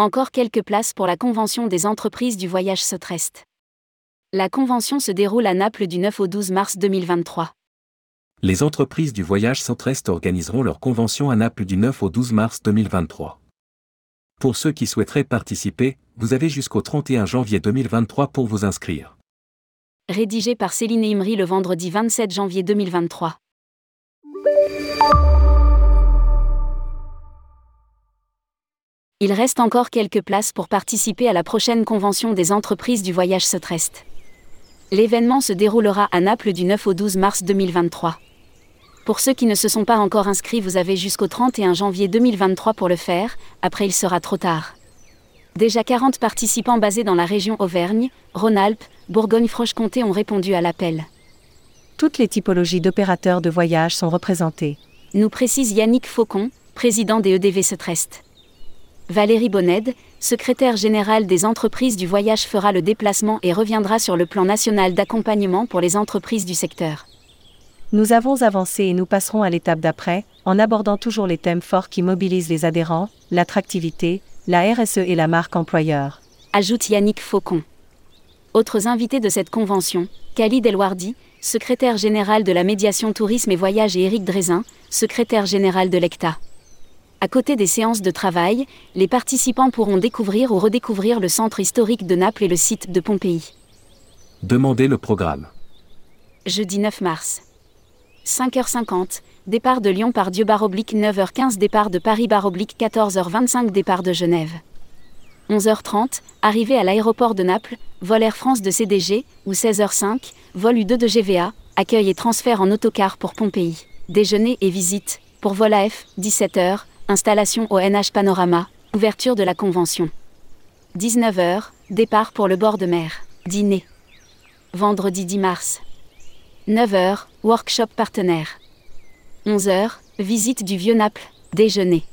Encore quelques places pour la convention des entreprises du voyage Sotrest. La convention se déroule à Naples du 9 au 12 mars 2023. Les entreprises du voyage Centrest organiseront leur convention à Naples du 9 au 12 mars 2023. Pour ceux qui souhaiteraient participer, vous avez jusqu'au 31 janvier 2023 pour vous inscrire. Rédigé par Céline Imri le vendredi 27 janvier 2023. Il reste encore quelques places pour participer à la prochaine convention des entreprises du voyage Sotrest. L'événement se déroulera à Naples du 9 au 12 mars 2023. Pour ceux qui ne se sont pas encore inscrits, vous avez jusqu'au 31 janvier 2023 pour le faire, après il sera trop tard. Déjà 40 participants basés dans la région Auvergne, Rhône-Alpes, Bourgogne-Franche-Comté ont répondu à l'appel. Toutes les typologies d'opérateurs de voyage sont représentées. Nous précise Yannick Faucon, président des EDV Setrest. Valérie Bonned, secrétaire générale des entreprises du voyage fera le déplacement et reviendra sur le plan national d'accompagnement pour les entreprises du secteur. Nous avons avancé et nous passerons à l'étape d'après, en abordant toujours les thèmes forts qui mobilisent les adhérents, l'attractivité, la RSE et la marque employeur. Ajoute Yannick Faucon. Autres invités de cette convention, Khalid Elwardi, secrétaire général de la médiation tourisme et voyage et Éric Drézin, secrétaire général de l'ECTA. À côté des séances de travail, les participants pourront découvrir ou redécouvrir le centre historique de Naples et le site de Pompéi. Demandez le programme. Jeudi 9 mars. 5h50, départ de Lyon par Dieu baroblique 9h15, départ de Paris baroblique 14h25, départ de Genève. 11h30, arrivée à l'aéroport de Naples, vol Air France de CDG, ou 16h05, vol U2 de GVA, accueil et transfert en autocar pour Pompéi. Déjeuner et visite, pour vol AF, 17h, installation au NH Panorama, ouverture de la convention. 19h, départ pour le bord de mer, dîner. Vendredi 10 mars. 9h, workshop partenaire. 11h, visite du Vieux Naples, déjeuner.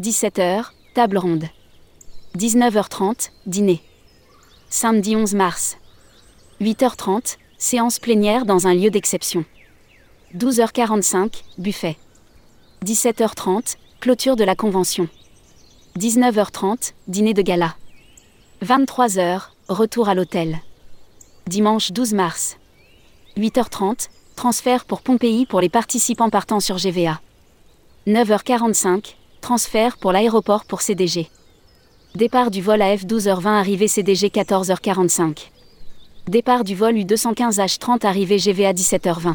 17h, table ronde. 19h30, dîner. Samedi 11 mars. 8h30, séance plénière dans un lieu d'exception. 12h45, buffet. 17h30, Clôture de la convention. 19h30, dîner de gala. 23h, retour à l'hôtel. Dimanche 12 mars. 8h30, transfert pour Pompéi pour les participants partant sur GVA. 9h45, transfert pour l'aéroport pour CDG. Départ du vol AF 12h20 arrivée CDG 14h45. Départ du vol U215H30 arrivée GVA 17h20.